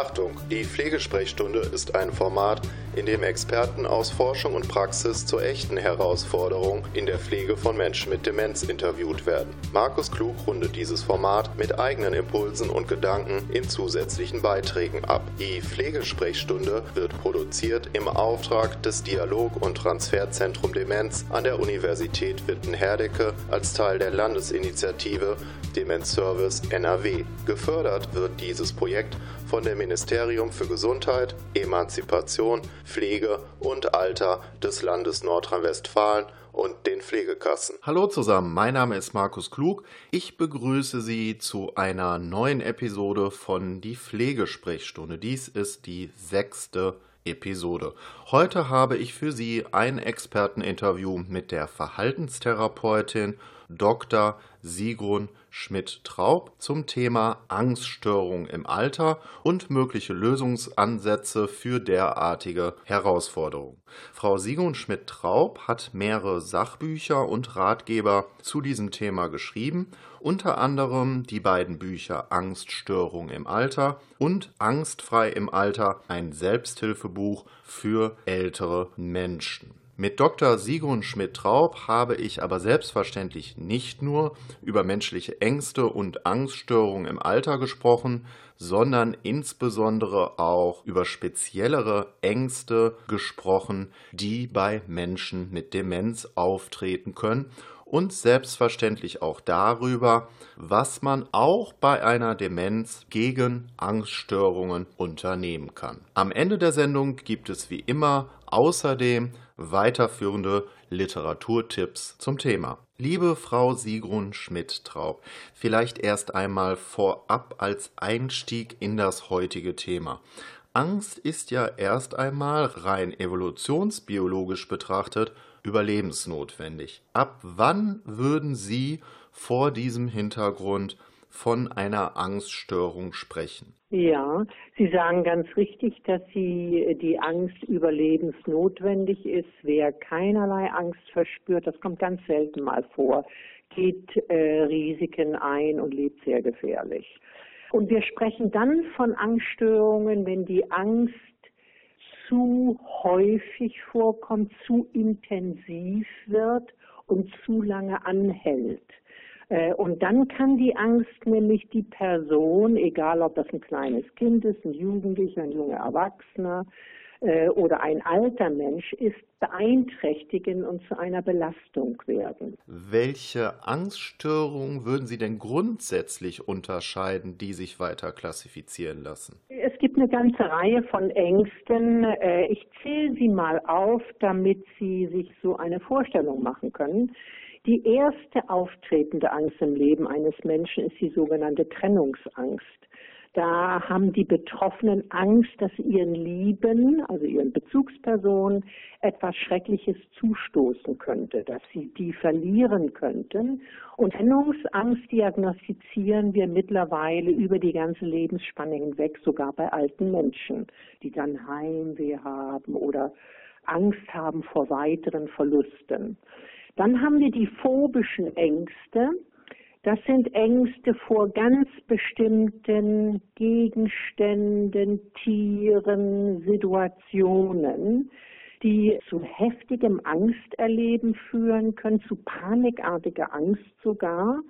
Achtung, die Pflegesprechstunde ist ein Format, in dem Experten aus Forschung und Praxis zur echten Herausforderung in der Pflege von Menschen mit Demenz interviewt werden. Markus Klug rundet dieses Format mit eigenen Impulsen und Gedanken in zusätzlichen Beiträgen ab. Die Pflegesprechstunde wird produziert im Auftrag des Dialog- und Transferzentrum Demenz an der Universität Witten-Herdecke als Teil der Landesinitiative Demenzservice NRW. Gefördert wird dieses Projekt von dem Ministerium für Gesundheit, Emanzipation, Pflege und Alter des Landes Nordrhein-Westfalen und den Pflegekassen. Hallo zusammen, mein Name ist Markus Klug. Ich begrüße Sie zu einer neuen Episode von Die Pflegesprechstunde. Dies ist die sechste Episode. Heute habe ich für Sie ein Experteninterview mit der Verhaltenstherapeutin Dr. Sigrun Schmidt-Traub zum Thema Angststörung im Alter und mögliche Lösungsansätze für derartige Herausforderungen. Frau Sigrun Schmidt-Traub hat mehrere Sachbücher und Ratgeber zu diesem Thema geschrieben, unter anderem die beiden Bücher Angststörung im Alter und Angstfrei im Alter, ein Selbsthilfebuch für ältere Menschen. Mit Dr. Sigrun Schmidt-Traub habe ich aber selbstverständlich nicht nur über menschliche Ängste und Angststörungen im Alter gesprochen, sondern insbesondere auch über speziellere Ängste gesprochen, die bei Menschen mit Demenz auftreten können und selbstverständlich auch darüber, was man auch bei einer Demenz gegen Angststörungen unternehmen kann. Am Ende der Sendung gibt es wie immer außerdem weiterführende Literaturtipps zum Thema. Liebe Frau Sigrun Schmidt-Traub, vielleicht erst einmal vorab als Einstieg in das heutige Thema. Angst ist ja erst einmal rein evolutionsbiologisch betrachtet überlebensnotwendig. Ab wann würden Sie vor diesem Hintergrund von einer Angststörung sprechen? Ja, Sie sagen ganz richtig, dass Sie die Angst überlebensnotwendig ist. Wer keinerlei Angst verspürt, das kommt ganz selten mal vor, geht äh, Risiken ein und lebt sehr gefährlich. Und wir sprechen dann von Angststörungen, wenn die Angst zu häufig vorkommt, zu intensiv wird und zu lange anhält. Äh, und dann kann die Angst nämlich die Person, egal ob das ein kleines Kind ist, ein Jugendlicher, ein junger Erwachsener oder ein alter Mensch ist, beeinträchtigen und zu einer Belastung werden. Welche Angststörungen würden Sie denn grundsätzlich unterscheiden, die sich weiter klassifizieren lassen? Es gibt eine ganze Reihe von Ängsten. Äh, ich zähle sie mal auf, damit Sie sich so eine Vorstellung machen können. Die erste auftretende Angst im Leben eines Menschen ist die sogenannte Trennungsangst. Da haben die Betroffenen Angst, dass ihren Lieben, also ihren Bezugspersonen, etwas Schreckliches zustoßen könnte, dass sie die verlieren könnten. Und Trennungsangst diagnostizieren wir mittlerweile über die ganze Lebensspanne hinweg, sogar bei alten Menschen, die dann Heimweh haben oder Angst haben vor weiteren Verlusten. Dann haben wir die phobischen Ängste. Das sind Ängste vor ganz bestimmten Gegenständen, Tieren, Situationen, die zu heftigem Angsterleben führen können, zu panikartiger Angst sogar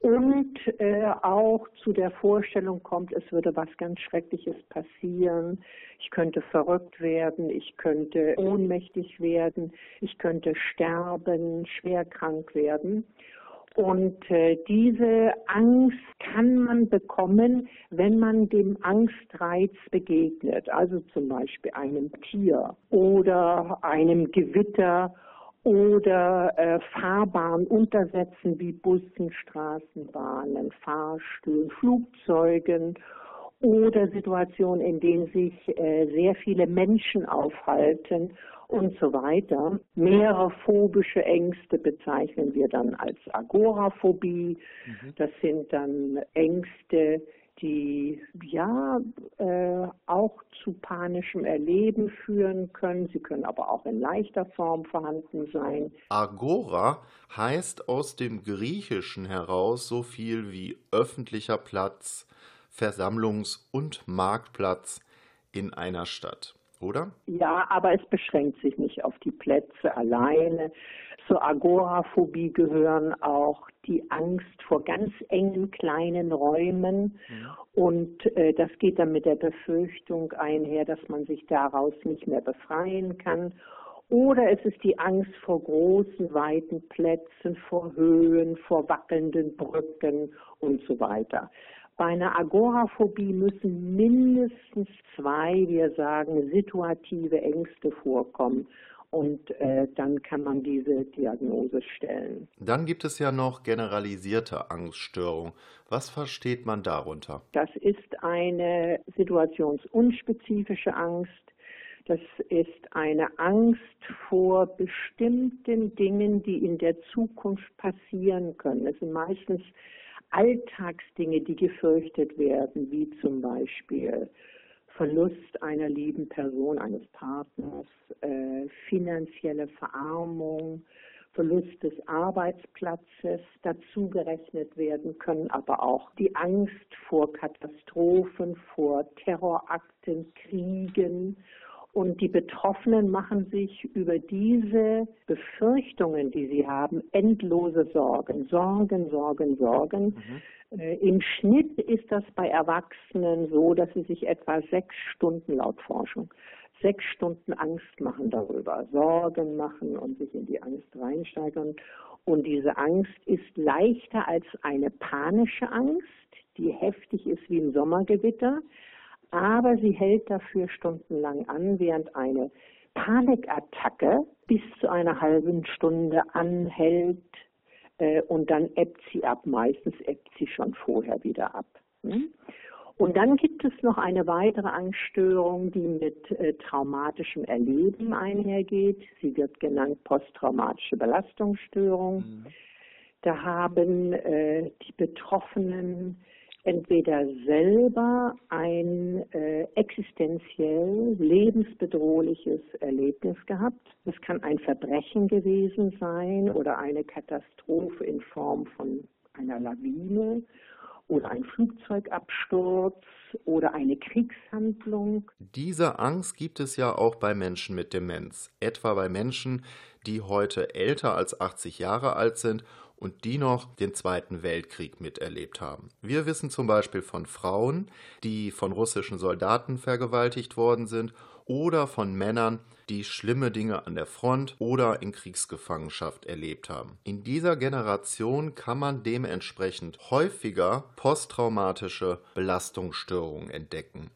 und äh, auch zu der Vorstellung kommt, es würde was ganz Schreckliches passieren, ich könnte verrückt werden, ich könnte ohnmächtig werden, ich könnte sterben, schwer krank werden. Und äh, diese Angst kann man bekommen, wenn man dem Angstreiz begegnet, also zum Beispiel einem Tier oder einem Gewitter oder äh, Fahrbahn untersetzen wie Bussen, Straßenbahnen, Fahrstühlen, Flugzeugen oder Situationen, in denen sich äh, sehr viele Menschen aufhalten und so weiter. Mehrere phobische Ängste bezeichnen wir dann als Agoraphobie. Mhm. Das sind dann Ängste, die ja äh, auch zu panischem Erleben führen können. Sie können aber auch in leichter Form vorhanden sein. Agora heißt aus dem Griechischen heraus so viel wie öffentlicher Platz, Versammlungs- und Marktplatz in einer Stadt oder? Ja, aber es beschränkt sich nicht auf die Plätze alleine. Zur Agoraphobie gehören auch die Angst vor ganz engen kleinen Räumen ja. und äh, das geht dann mit der Befürchtung einher, dass man sich daraus nicht mehr befreien kann. Oder es ist die Angst vor großen, weiten Plätzen, vor Höhen, vor wackelnden Brücken und so weiter. Bei einer Agoraphobie müssen mindestens zwei, wir sagen, situative Ängste vorkommen. Und äh, dann kann man diese Diagnose stellen. Dann gibt es ja noch generalisierte Angststörung. Was versteht man darunter? Das ist eine situationsunspezifische Angst. Das ist eine Angst vor bestimmten Dingen, die in der Zukunft passieren können. Es sind meistens Alltagsdinge, die gefürchtet werden, wie zum Beispiel Verlust einer lieben Person, eines Partners, äh, finanzielle Verarmung, Verlust des Arbeitsplatzes dazu gerechnet werden können, aber auch die Angst vor Katastrophen, vor Terrorakten, Kriegen und die Betroffenen machen sich über diese Befürchtungen, die sie haben, endlose Sorgen. Sorgen, Sorgen, Sorgen. Mhm. Äh, Im Schnitt ist das bei Erwachsenen so, dass sie sich etwa sechs Stunden laut Forschung sechs Stunden Angst machen darüber, Sorgen machen und sich in die Angst reinsteigern. Und diese Angst ist leichter als eine panische Angst, die heftig ist wie ein Sommergewitter aber sie hält dafür stundenlang an, während eine Panikattacke bis zu einer halben Stunde anhält äh, und dann ebbt sie ab. Meistens ebbt sie schon vorher wieder ab. Hm? Und dann gibt es noch eine weitere Angststörung, die mit äh, traumatischem Erleben einhergeht. Sie wird genannt posttraumatische Belastungsstörung. Mhm. Da haben äh, die Betroffenen entweder selber ein äh, existenziell lebensbedrohliches Erlebnis gehabt. Es kann ein Verbrechen gewesen sein oder eine Katastrophe in Form von einer Lawine oder ein Flugzeugabsturz oder eine Kriegshandlung. Diese Angst gibt es ja auch bei Menschen mit Demenz, etwa bei Menschen, die heute älter als 80 Jahre alt sind und die noch den Zweiten Weltkrieg miterlebt haben. Wir wissen zum Beispiel von Frauen, die von russischen Soldaten vergewaltigt worden sind oder von Männern, die schlimme Dinge an der Front oder in Kriegsgefangenschaft erlebt haben. In dieser Generation kann man dementsprechend häufiger posttraumatische Belastungsstörungen entdecken.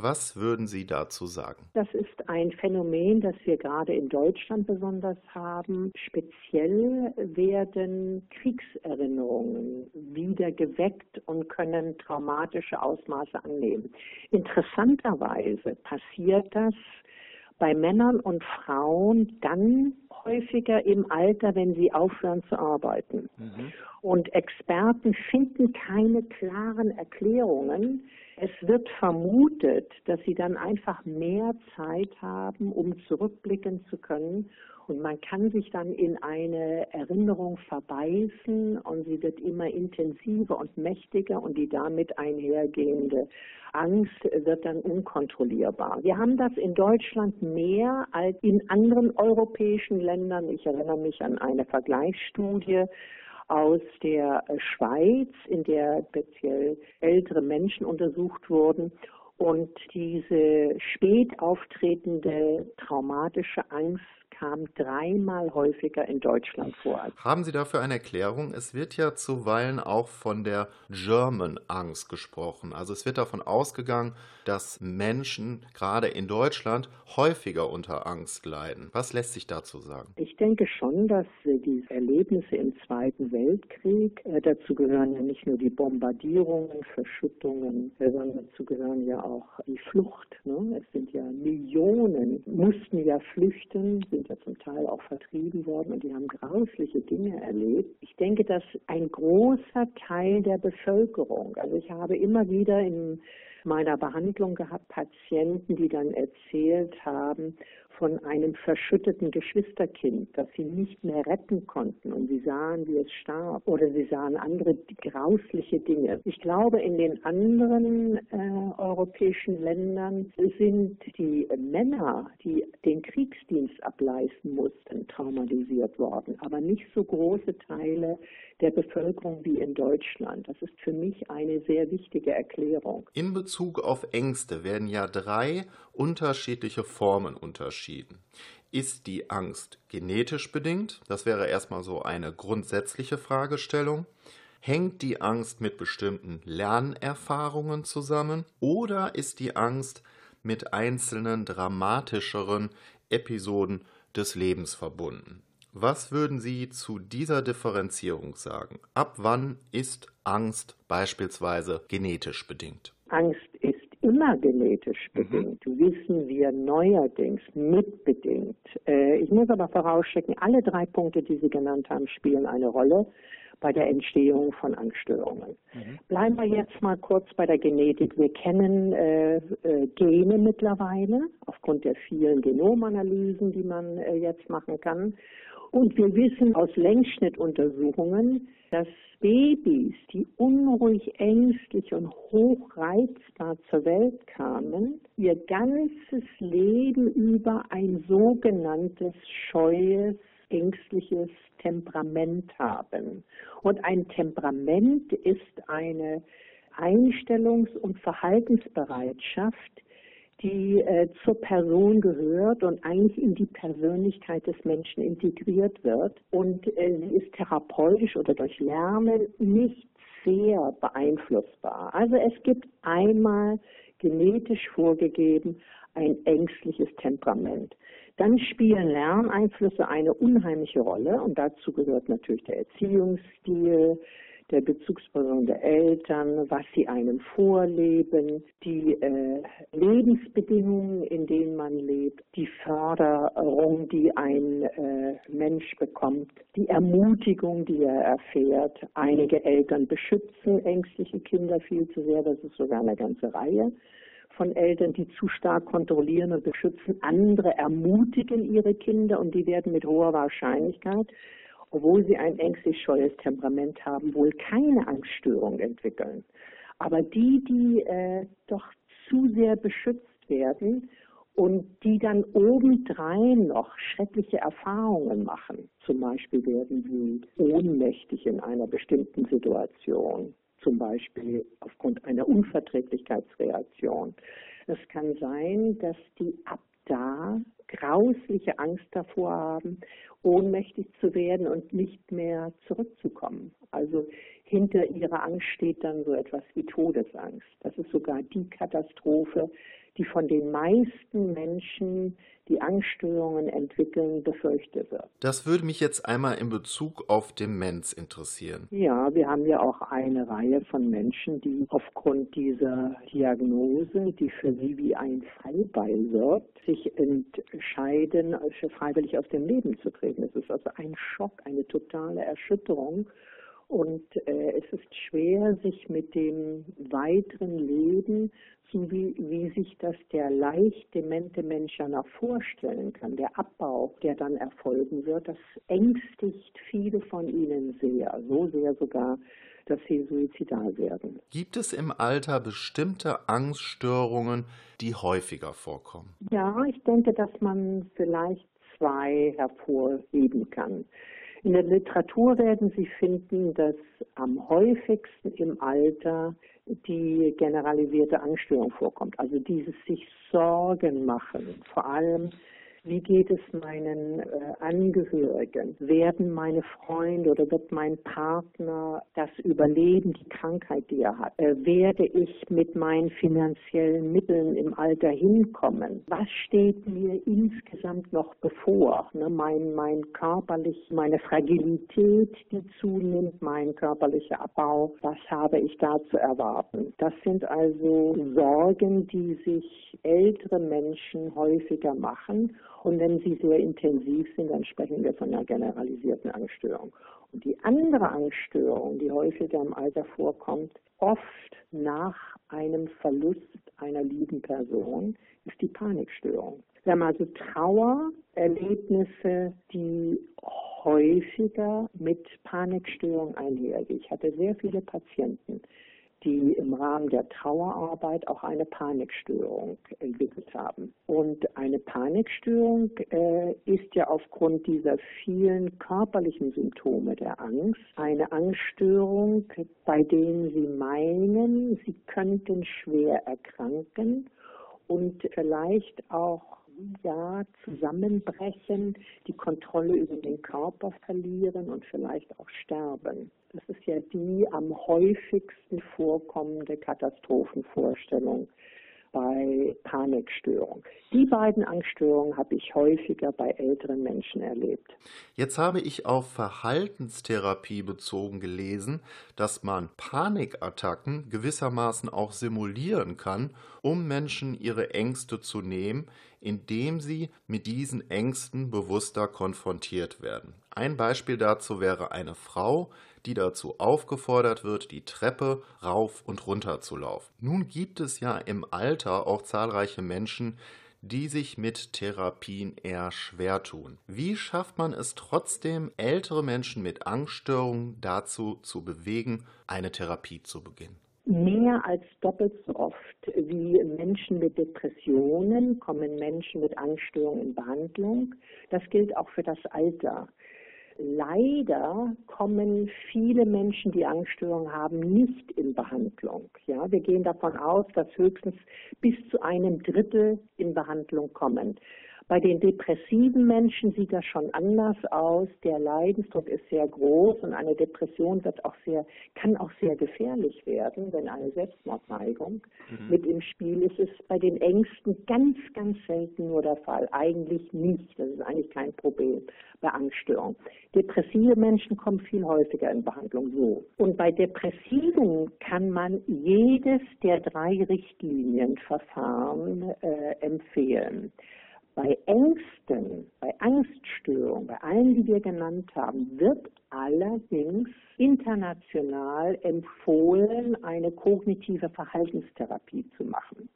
Was würden Sie dazu sagen? Das ist ein Phänomen, das wir gerade in Deutschland besonders haben. Speziell werden Kriegserinnerungen wieder geweckt und können traumatische Ausmaße annehmen. Interessanterweise passiert das bei Männern und Frauen dann häufiger im Alter, wenn sie aufhören zu arbeiten. Mhm. Und Experten finden keine klaren Erklärungen, es wird vermutet, dass sie dann einfach mehr Zeit haben, um zurückblicken zu können. Und man kann sich dann in eine Erinnerung verbeißen und sie wird immer intensiver und mächtiger und die damit einhergehende Angst wird dann unkontrollierbar. Wir haben das in Deutschland mehr als in anderen europäischen Ländern. Ich erinnere mich an eine Vergleichsstudie aus der Schweiz, in der speziell ältere Menschen untersucht wurden. Und diese spät auftretende traumatische Angst kam dreimal häufiger in Deutschland vor. Haben Sie dafür eine Erklärung? Es wird ja zuweilen auch von der German Angst gesprochen. Also es wird davon ausgegangen, dass Menschen gerade in Deutschland häufiger unter Angst leiden. Was lässt sich dazu sagen? Ich denke schon, dass die Erlebnisse im Zweiten Weltkrieg, äh, dazu gehören ja nicht nur die Bombardierungen, Verschüttungen, sondern dazu gehören ja auch die Flucht. Ne? Es sind ja Millionen, mussten ja flüchten, sind ja zum Teil auch vertrieben worden und die haben grausliche Dinge erlebt. Ich denke, dass ein großer Teil der Bevölkerung, also ich habe immer wieder in meiner Behandlung gehabt Patienten, die dann erzählt haben von einem verschütteten Geschwisterkind, das sie nicht mehr retten konnten. Und sie sahen, wie es starb. Oder sie sahen andere grausliche Dinge. Ich glaube, in den anderen äh, europäischen Ländern sind die Männer, die den Kriegsdienst ableisten mussten, traumatisiert worden, aber nicht so große Teile der Bevölkerung wie in Deutschland. Das ist für mich eine sehr wichtige Erklärung. In Bezug auf Ängste werden ja drei unterschiedliche Formen unterschieden. Ist die Angst genetisch bedingt? Das wäre erstmal so eine grundsätzliche Fragestellung. Hängt die Angst mit bestimmten Lernerfahrungen zusammen? Oder ist die Angst mit einzelnen dramatischeren Episoden des Lebens verbunden? Was würden Sie zu dieser Differenzierung sagen? Ab wann ist Angst beispielsweise genetisch bedingt? Angst ist immer genetisch mhm. bedingt, mhm. wissen wir neuerdings mitbedingt. Äh, ich muss aber vorausschicken, alle drei Punkte, die Sie genannt haben, spielen eine Rolle bei der Entstehung von Angststörungen. Mhm. Bleiben wir jetzt mal kurz bei der Genetik. Wir kennen äh, äh, Gene mittlerweile aufgrund der vielen Genomanalysen, die man äh, jetzt machen kann. Und wir wissen aus Längsschnittuntersuchungen, dass Babys, die unruhig, ängstlich und hochreizbar zur Welt kamen, ihr ganzes Leben über ein sogenanntes scheues, ängstliches Temperament haben. Und ein Temperament ist eine Einstellungs- und Verhaltensbereitschaft, die äh, zur Person gehört und eigentlich in die Persönlichkeit des Menschen integriert wird. Und äh, sie ist therapeutisch oder durch Lernen nicht sehr beeinflussbar. Also es gibt einmal genetisch vorgegeben ein ängstliches Temperament. Dann spielen Lerneinflüsse eine unheimliche Rolle und dazu gehört natürlich der Erziehungsstil, der Bezugsperson der Eltern, was sie einem vorleben, die äh, Lebensbedingungen, in denen man lebt, die Förderung, die ein äh, Mensch bekommt, die Ermutigung, die er erfährt. Einige Eltern beschützen ängstliche Kinder viel zu sehr, das ist sogar eine ganze Reihe von Eltern, die zu stark kontrollieren und beschützen. Andere ermutigen ihre Kinder und die werden mit hoher Wahrscheinlichkeit obwohl sie ein ängstlich scheues Temperament haben, wohl keine Angststörung entwickeln. Aber die, die äh, doch zu sehr beschützt werden und die dann obendrein noch schreckliche Erfahrungen machen, zum Beispiel werden sie ohnmächtig in einer bestimmten Situation, zum Beispiel aufgrund einer Unverträglichkeitsreaktion. Es kann sein, dass die ab da grausliche Angst davor haben, ohnmächtig zu werden und nicht mehr zurückzukommen. Also hinter ihrer Angst steht dann so etwas wie Todesangst. Das ist sogar die Katastrophe, die von den meisten Menschen, die Angststörungen entwickeln, befürchtet wird. Das würde mich jetzt einmal in Bezug auf Demenz interessieren. Ja, wir haben ja auch eine Reihe von Menschen, die aufgrund dieser Diagnose, die für sie wie ein Fallbeil wirkt, sich entscheiden, freiwillig aus dem Leben zu treten. Es ist also ein Schock, eine totale Erschütterung. Und äh, es ist schwer, sich mit dem weiteren Leben so wie, wie sich das der leicht demente Mensch ja noch vorstellen kann, der Abbau, der dann erfolgen wird, das ängstigt viele von ihnen sehr, so sehr sogar, dass sie suizidal werden. Gibt es im Alter bestimmte Angststörungen, die häufiger vorkommen? Ja, ich denke, dass man vielleicht zwei hervorheben kann. In der Literatur werden Sie finden, dass am häufigsten im Alter die generalisierte Angststörung vorkommt. Also dieses sich Sorgen machen, vor allem wie geht es meinen äh, Angehörigen? Werden meine Freunde oder wird mein Partner das überleben, die Krankheit, die er hat? Äh, werde ich mit meinen finanziellen Mitteln im Alter hinkommen? Was steht mir insgesamt noch bevor? Ne, mein, mein körperlich, meine Fragilität, die zunimmt, mein körperlicher Abbau, was habe ich da zu erwarten? Das sind also Sorgen, die sich ältere Menschen häufiger machen und wenn sie sehr intensiv sind, dann sprechen wir von einer generalisierten Angststörung. Und die andere Angststörung, die häufiger im Alter vorkommt, oft nach einem Verlust einer lieben Person, ist die Panikstörung. Wir haben also Trauererlebnisse, die häufiger mit Panikstörung einhergehen. Ich hatte sehr viele Patienten, die im Rahmen der Trauerarbeit auch eine Panikstörung entwickelt haben. Und eine Panikstörung äh, ist ja aufgrund dieser vielen körperlichen Symptome der Angst eine Angststörung, bei denen sie meinen, sie könnten schwer erkranken und vielleicht auch ja, zusammenbrechen, die Kontrolle über den Körper verlieren und vielleicht auch sterben. Das ist ja die am häufigsten vorkommende Katastrophenvorstellung bei Panikstörung. Die beiden Angststörungen habe ich häufiger bei älteren Menschen erlebt. Jetzt habe ich auf Verhaltenstherapie bezogen gelesen, dass man Panikattacken gewissermaßen auch simulieren kann, um Menschen ihre Ängste zu nehmen, indem sie mit diesen Ängsten bewusster konfrontiert werden. Ein Beispiel dazu wäre eine Frau, die dazu aufgefordert wird, die Treppe rauf und runter zu laufen. Nun gibt es ja im Alter auch zahlreiche Menschen, die sich mit Therapien eher schwer tun. Wie schafft man es trotzdem, ältere Menschen mit Angststörungen dazu zu bewegen, eine Therapie zu beginnen? Mehr als doppelt so oft wie Menschen mit Depressionen kommen Menschen mit Angststörungen in Behandlung. Das gilt auch für das Alter. Leider kommen viele Menschen, die Angststörungen haben, nicht in Behandlung. Ja, wir gehen davon aus, dass höchstens bis zu einem Drittel in Behandlung kommen. Bei den depressiven Menschen sieht das schon anders aus. Der Leidensdruck ist sehr groß und eine Depression wird auch sehr, kann auch sehr gefährlich werden, wenn eine Selbstmordneigung mhm. mit im Spiel ist. Ist bei den Ängsten ganz, ganz selten nur der Fall. Eigentlich nicht. Das ist eigentlich kein Problem bei Angststörungen. Depressive Menschen kommen viel häufiger in Behandlung so. Und bei Depressiven kann man jedes der drei Richtlinienverfahren äh, empfehlen. Bei Ängsten, bei Angststörungen, bei allen, die wir genannt haben, wird allerdings international empfohlen, eine kognitive Verhaltenstherapie zu machen.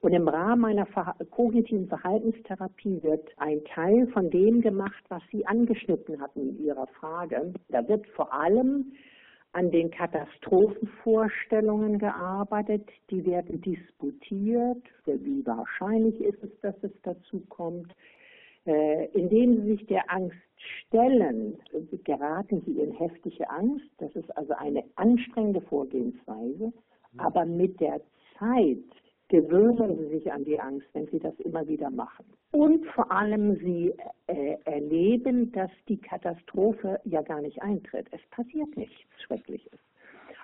Und im Rahmen einer kognitiven Verhaltenstherapie wird ein Teil von dem gemacht, was Sie angeschnitten hatten in Ihrer Frage. Da wird vor allem an den Katastrophenvorstellungen gearbeitet, die werden disputiert, wie wahrscheinlich ist es, dass es dazu kommt. Äh, indem sie sich der Angst stellen, geraten sie in heftige Angst. Das ist also eine anstrengende Vorgehensweise. Aber mit der Zeit gewöhnen Sie sich an die Angst, wenn Sie das immer wieder machen. Und vor allem Sie äh, erleben, dass die Katastrophe ja gar nicht eintritt. Es passiert nichts Schreckliches.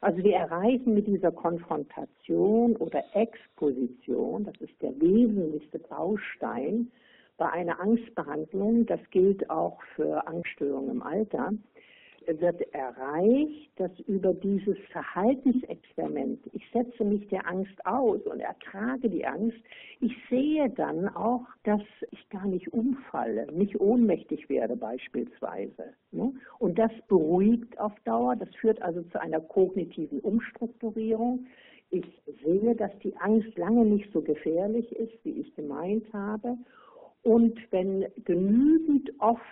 Also wir erreichen mit dieser Konfrontation oder Exposition, das ist der wesentlichste Baustein bei einer Angstbehandlung, das gilt auch für Angststörungen im Alter, wird erreicht, dass über dieses Verhaltensexperiment, ich setze mich der Angst aus und ertrage die Angst, ich sehe dann auch, dass ich gar nicht umfalle, nicht ohnmächtig werde beispielsweise. Ne? Und das beruhigt auf Dauer, das führt also zu einer kognitiven Umstrukturierung. Ich sehe, dass die Angst lange nicht so gefährlich ist, wie ich gemeint habe. Und wenn genügend oft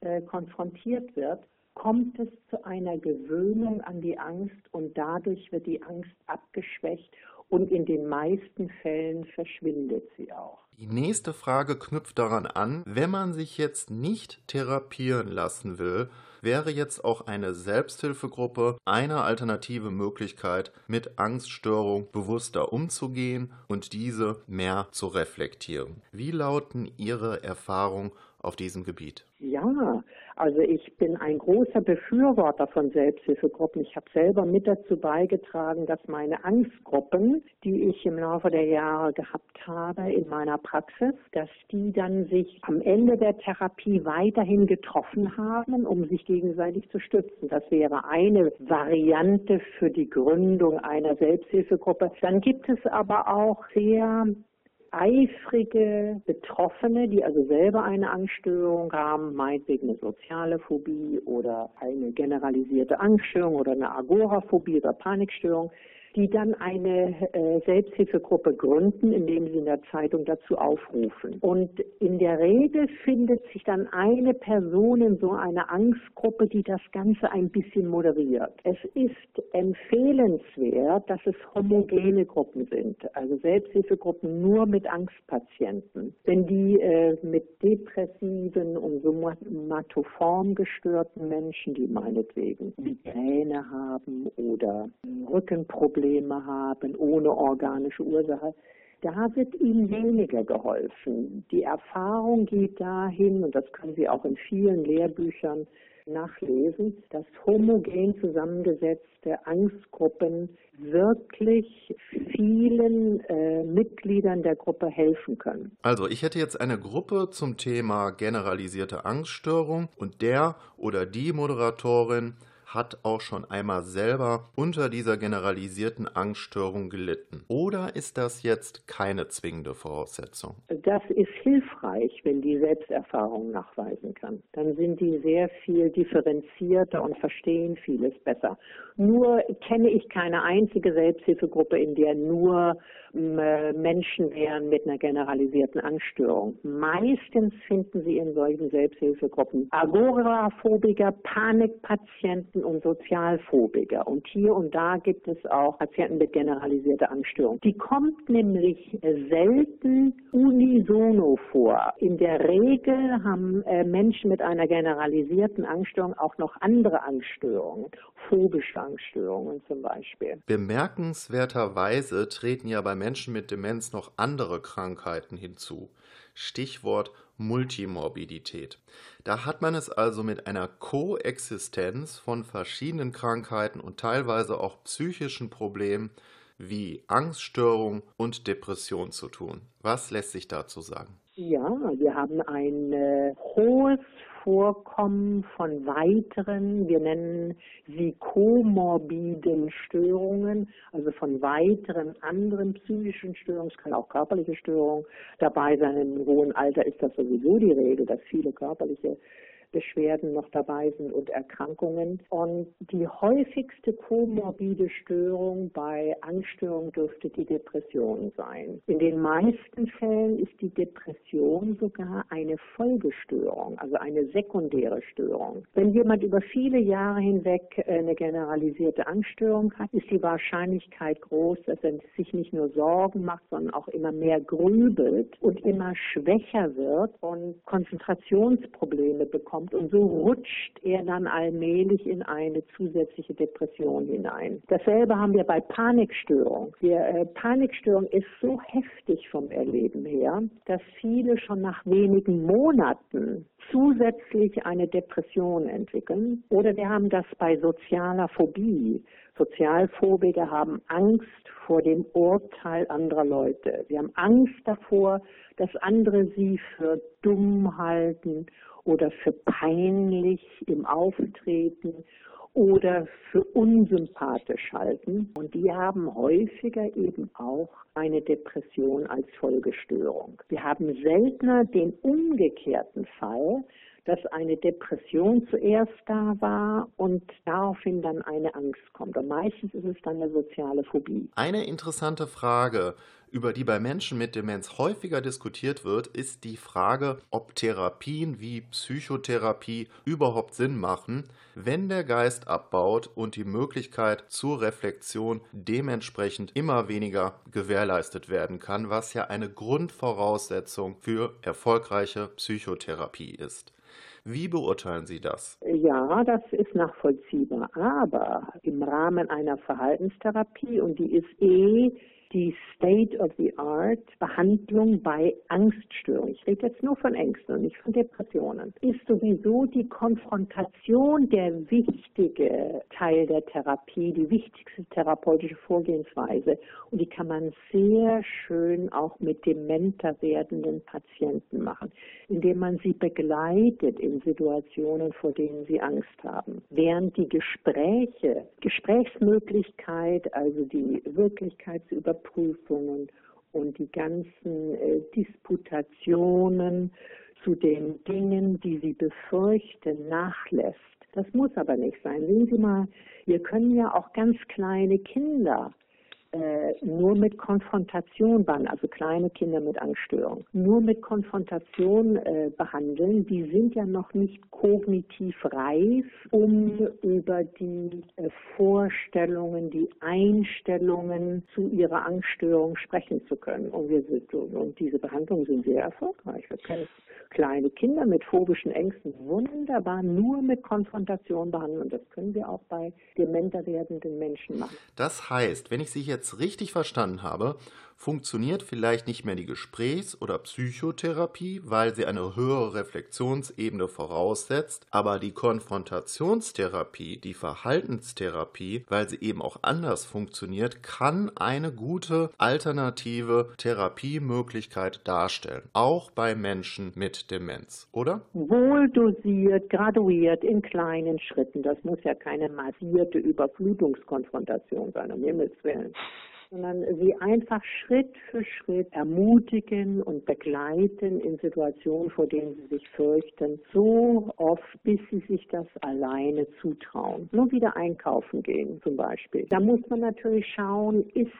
äh, konfrontiert wird, kommt es zu einer Gewöhnung an die Angst und dadurch wird die Angst abgeschwächt und in den meisten Fällen verschwindet sie auch. Die nächste Frage knüpft daran an, wenn man sich jetzt nicht therapieren lassen will, wäre jetzt auch eine Selbsthilfegruppe eine alternative Möglichkeit, mit Angststörung bewusster umzugehen und diese mehr zu reflektieren. Wie lauten Ihre Erfahrungen auf diesem Gebiet? Ja, also ich bin ein großer Befürworter von Selbsthilfegruppen. Ich habe selber mit dazu beigetragen, dass meine Angstgruppen, die ich im Laufe der Jahre gehabt habe in meiner Praxis, dass die dann sich am Ende der Therapie weiterhin getroffen haben, um sich gegenseitig zu stützen. Das wäre eine Variante für die Gründung einer Selbsthilfegruppe. Dann gibt es aber auch sehr eifrige Betroffene, die also selber eine Angststörung haben, meinetwegen eine soziale Phobie oder eine generalisierte Angststörung oder eine Agoraphobie oder Panikstörung, die dann eine äh, Selbsthilfegruppe gründen, indem sie in der Zeitung dazu aufrufen. Und in der Regel findet sich dann eine Person in so einer Angstgruppe, die das Ganze ein bisschen moderiert. Es ist empfehlenswert, dass es homogene Gruppen sind, also Selbsthilfegruppen nur mit Angstpatienten. Wenn die äh, mit depressiven und somatoform gestörten Menschen, die meinetwegen Migräne haben oder Rückenprobleme, Probleme haben, ohne organische Ursache, da wird ihnen weniger geholfen. Die Erfahrung geht dahin, und das können Sie auch in vielen Lehrbüchern nachlesen, dass homogen zusammengesetzte Angstgruppen wirklich vielen äh, Mitgliedern der Gruppe helfen können. Also ich hätte jetzt eine Gruppe zum Thema generalisierte Angststörung und der oder die Moderatorin hat auch schon einmal selber unter dieser generalisierten Angststörung gelitten. Oder ist das jetzt keine zwingende Voraussetzung? Das ist hilfreich, wenn die Selbsterfahrung nachweisen kann. Dann sind die sehr viel differenzierter und verstehen vieles besser. Nur kenne ich keine einzige Selbsthilfegruppe, in der nur Menschen wären mit einer generalisierten Angststörung. Meistens finden Sie in solchen Selbsthilfegruppen Agoraphobiker, Panikpatienten und Sozialphobiker. Und hier und da gibt es auch Patienten mit generalisierter Angststörung. Die kommt nämlich selten unisono vor. In der Regel haben äh, Menschen mit einer generalisierten Angststörung auch noch andere Angststörungen, phobische Angststörungen zum Beispiel. Bemerkenswerterweise treten ja bei Menschen mit Demenz noch andere Krankheiten hinzu. Stichwort Multimorbidität. Da hat man es also mit einer Koexistenz von verschiedenen Krankheiten und teilweise auch psychischen Problemen wie Angststörung und Depression zu tun. Was lässt sich dazu sagen? Ja, wir haben ein äh, hohes Vorkommen von weiteren, wir nennen sie komorbiden Störungen, also von weiteren anderen psychischen Störungen, es kann auch körperliche Störungen dabei sein. Im hohen Alter ist das sowieso die Regel, dass viele körperliche Beschwerden noch dabei sind und Erkrankungen. Und die häufigste komorbide Störung bei Angststörungen dürfte die Depression sein. In den meisten Fällen ist die Depression sogar eine Folgestörung, also eine sekundäre Störung. Wenn jemand über viele Jahre hinweg eine generalisierte Angststörung hat, ist die Wahrscheinlichkeit groß, dass er sich nicht nur Sorgen macht, sondern auch immer mehr grübelt und immer schwächer wird und Konzentrationsprobleme bekommt kommt. Und so rutscht er dann allmählich in eine zusätzliche Depression hinein. Dasselbe haben wir bei Panikstörung. Die äh, Panikstörung ist so heftig vom Erleben her, dass viele schon nach wenigen Monaten zusätzlich eine Depression entwickeln. Oder wir haben das bei sozialer Phobie. Sozialphobiker haben Angst vor dem Urteil anderer Leute. Sie haben Angst davor, dass andere sie für dumm halten oder für peinlich im Auftreten oder für unsympathisch halten. Und die haben häufiger eben auch eine Depression als Folgestörung. Wir haben seltener den umgekehrten Fall, dass eine Depression zuerst da war und daraufhin dann eine Angst kommt. Und meistens ist es dann eine soziale Phobie. Eine interessante Frage, über die bei Menschen mit Demenz häufiger diskutiert wird, ist die Frage, ob Therapien wie Psychotherapie überhaupt Sinn machen, wenn der Geist abbaut und die Möglichkeit zur Reflexion dementsprechend immer weniger gewährleistet werden kann, was ja eine Grundvoraussetzung für erfolgreiche Psychotherapie ist. Wie beurteilen Sie das? Ja, das ist nachvollziehbar. Aber im Rahmen einer Verhaltenstherapie, und die ist eh die State-of-the-Art Behandlung bei Angststörungen, ich rede jetzt nur von Ängsten und nicht von Depressionen, ist sowieso die Konfrontation der wichtige Teil der Therapie, die wichtigste therapeutische Vorgehensweise. Und die kann man sehr schön auch mit dementer werdenden Patienten machen, indem man sie begleitet in Situationen, vor denen sie Angst haben. Während die Gespräche, Gesprächsmöglichkeit, also die Wirklichkeit zu überprüfen, Überprüfungen und die ganzen äh, Disputationen zu den Dingen, die sie befürchten, nachlässt. Das muss aber nicht sein. Sehen Sie mal, wir können ja auch ganz kleine Kinder nur mit Konfrontation behandeln, also kleine Kinder mit Angststörung, nur mit Konfrontation äh, behandeln, die sind ja noch nicht kognitiv reif, um über die äh, Vorstellungen, die Einstellungen zu ihrer Angststörung sprechen zu können. Und, wir sind, und diese Behandlungen sind sehr erfolgreich. Wir können kleine Kinder mit phobischen Ängsten wunderbar nur mit Konfrontation behandeln. Und das können wir auch bei dementer werdenden Menschen machen. Das heißt, wenn ich Sie jetzt richtig verstanden habe, funktioniert vielleicht nicht mehr die Gesprächs- oder Psychotherapie, weil sie eine höhere Reflexionsebene voraussetzt, aber die Konfrontationstherapie, die Verhaltenstherapie, weil sie eben auch anders funktioniert, kann eine gute alternative Therapiemöglichkeit darstellen, auch bei Menschen mit Demenz, oder? Wohl dosiert, graduiert in kleinen Schritten. Das muss ja keine massierte Überflutungskonfrontation sein, um Himmels Willen sondern sie einfach Schritt für Schritt ermutigen und begleiten in Situationen, vor denen sie sich fürchten, so oft, bis sie sich das alleine zutrauen. Nur wieder einkaufen gehen zum Beispiel. Da muss man natürlich schauen, ist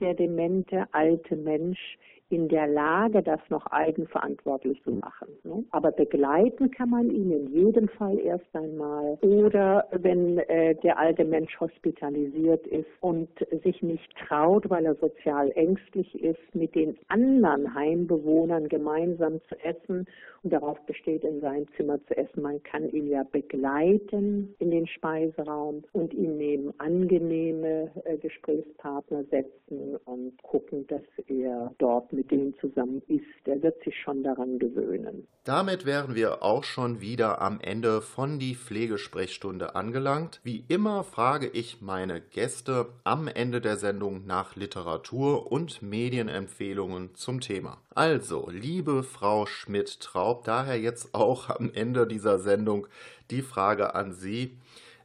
der demente alte Mensch in der Lage, das noch eigenverantwortlich zu machen. Ne? Aber begleiten kann man ihn in jedem Fall erst einmal. Oder wenn äh, der alte Mensch hospitalisiert ist und sich nicht traut, weil er sozial ängstlich ist, mit den anderen Heimbewohnern gemeinsam zu essen und darauf besteht, in sein Zimmer zu essen. Man kann ihn ja begleiten in den Speiseraum und ihn neben angenehme äh, Gesprächspartner setzen und gucken, dass er dort mit denen zusammen ist. Er wird sich schon daran gewöhnen. Damit wären wir auch schon wieder am Ende von die Pflegesprechstunde angelangt. Wie immer frage ich meine Gäste am Ende der Sendung nach Literatur und Medienempfehlungen zum Thema. Also, liebe Frau Schmidt-Traub, daher jetzt auch am Ende dieser Sendung die Frage an Sie.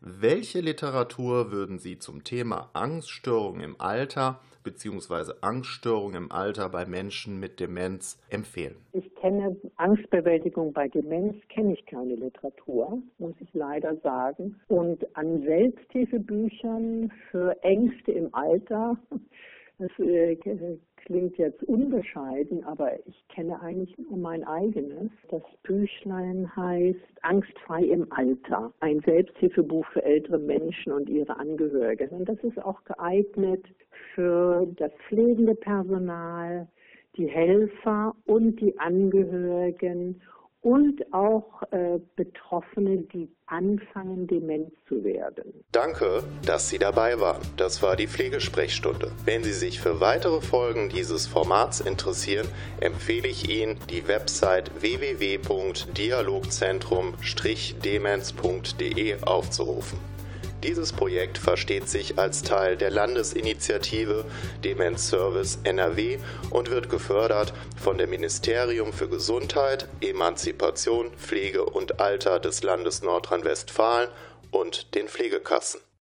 Welche Literatur würden Sie zum Thema Angststörungen im Alter bzw. Angststörungen im Alter bei Menschen mit Demenz empfehlen? Ich kenne Angstbewältigung bei Demenz, kenne ich keine Literatur, muss ich leider sagen. Und an Selbsthilfebüchern für Ängste im Alter das äh, klingt jetzt unbescheiden, aber ich kenne eigentlich nur mein eigenes. Das Büchlein heißt Angstfrei im Alter, ein Selbsthilfebuch für ältere Menschen und ihre Angehörigen. Und das ist auch geeignet für das pflegende Personal, die Helfer und die Angehörigen und auch äh, Betroffene, die anfangen, dement zu werden. Danke, dass Sie dabei waren. Das war die Pflegesprechstunde. Wenn Sie sich für weitere Folgen dieses Formats interessieren, empfehle ich Ihnen, die Website www.dialogzentrum-demenz.de aufzurufen. Dieses Projekt versteht sich als Teil der Landesinitiative Demenz Service NRW und wird gefördert von dem Ministerium für Gesundheit, Emanzipation, Pflege und Alter des Landes Nordrhein-Westfalen und den Pflegekassen.